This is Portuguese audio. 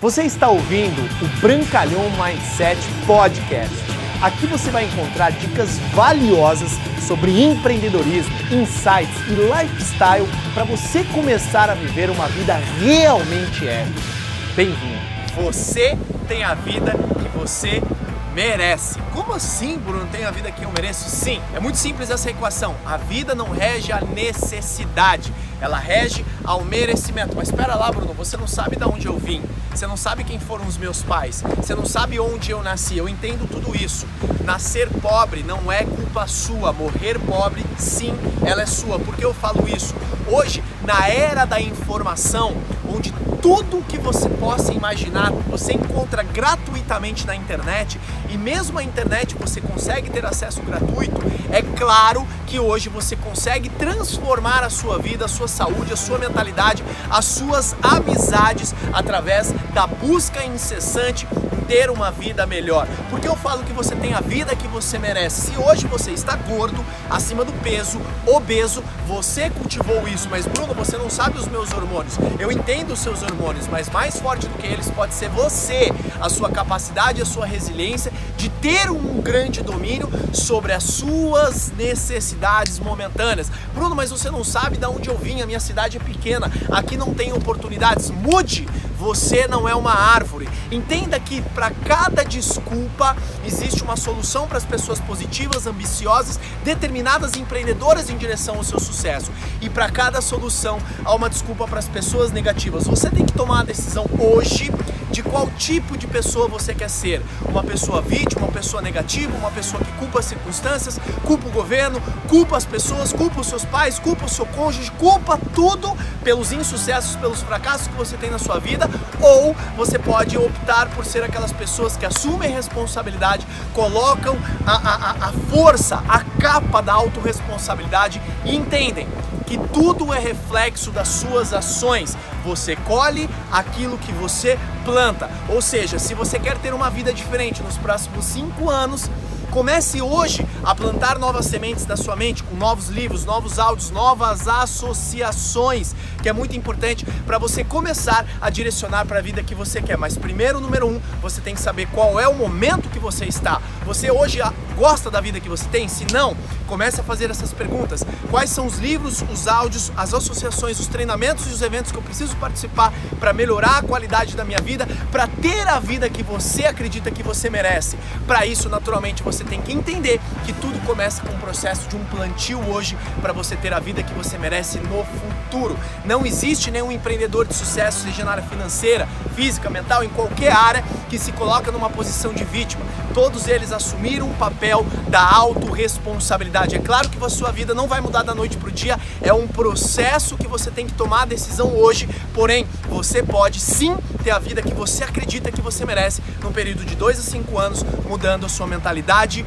Você está ouvindo o Brancalhão Mindset Podcast. Aqui você vai encontrar dicas valiosas sobre empreendedorismo, insights e lifestyle para você começar a viver uma vida realmente épica. Bem-vindo! Você tem a vida que você merece. Como assim, Bruno, tem a vida que eu mereço? Sim, é muito simples essa equação. A vida não rege a necessidade, ela rege ao merecimento. Mas espera lá, Bruno, você não sabe de onde eu vim. Você não sabe quem foram os meus pais. Você não sabe onde eu nasci. Eu entendo tudo isso. Nascer pobre não é culpa sua. Morrer pobre, sim, ela é sua. Por que eu falo isso? Hoje, na era da informação, onde tudo que você possa imaginar você encontra gratuitamente na internet e mesmo a internet você consegue ter acesso gratuito, é claro que hoje você consegue transformar a sua vida, a sua saúde, a sua mentalidade, as suas amizades através da busca incessante ter uma vida melhor. Porque eu falo que você tem a vida que você merece. Se hoje você está gordo, acima do peso, obeso, você cultivou isso, mas Bruno, você não sabe os meus hormônios. Eu entendo os seus hormônios, mas mais forte do que eles pode ser você, a sua capacidade, a sua resiliência de ter um grande domínio sobre as suas necessidades momentâneas. Bruno, mas você não sabe de onde eu vim, a minha cidade é pequena, aqui não tem oportunidades. Mude! Você não é uma árvore. Entenda que para cada desculpa existe uma solução para as pessoas positivas, ambiciosas, determinadas empreendedoras em direção ao seu sucesso. E para cada solução há uma desculpa para as pessoas negativas. Você tem que tomar a decisão hoje de qual tipo de pessoa você quer ser. Uma pessoa vítima, uma pessoa negativa, uma pessoa que culpa as circunstâncias, culpa o governo, culpa as pessoas, culpa os seus pais, culpa o seu cônjuge, culpa tudo pelos insucessos, pelos fracassos que você tem na sua vida, ou você pode optar por ser aquelas pessoas que assumem responsabilidade, colocam a, a, a força, a capa da autorresponsabilidade e entendem que tudo é reflexo das suas ações. Você colhe aquilo que você planta. Ou seja, se você quer ter uma vida diferente nos próximos cinco anos, Comece hoje a plantar novas sementes na sua mente com novos livros, novos áudios, novas associações, que é muito importante para você começar a direcionar para a vida que você quer. Mas primeiro, número um, você tem que saber qual é o momento que você está. Você hoje gosta da vida que você tem? Se não, comece a fazer essas perguntas. Quais são os livros, os áudios, as associações, os treinamentos e os eventos que eu preciso participar para melhorar a qualidade da minha vida, para ter a vida que você acredita que você merece? Para isso, naturalmente, você você tem que entender que tudo começa com o processo de um plantio hoje para você ter a vida que você merece no futuro. Não existe nenhum empreendedor de sucesso, seja na área financeira, física, mental, em qualquer área, que se coloca numa posição de vítima. Todos eles assumiram o papel da autorresponsabilidade. É claro que a sua vida não vai mudar da noite para o dia, é um processo que você tem que tomar a decisão hoje, porém, você pode sim ter a vida que você acredita que você merece num período de 2 a 5 anos, mudando a sua mentalidade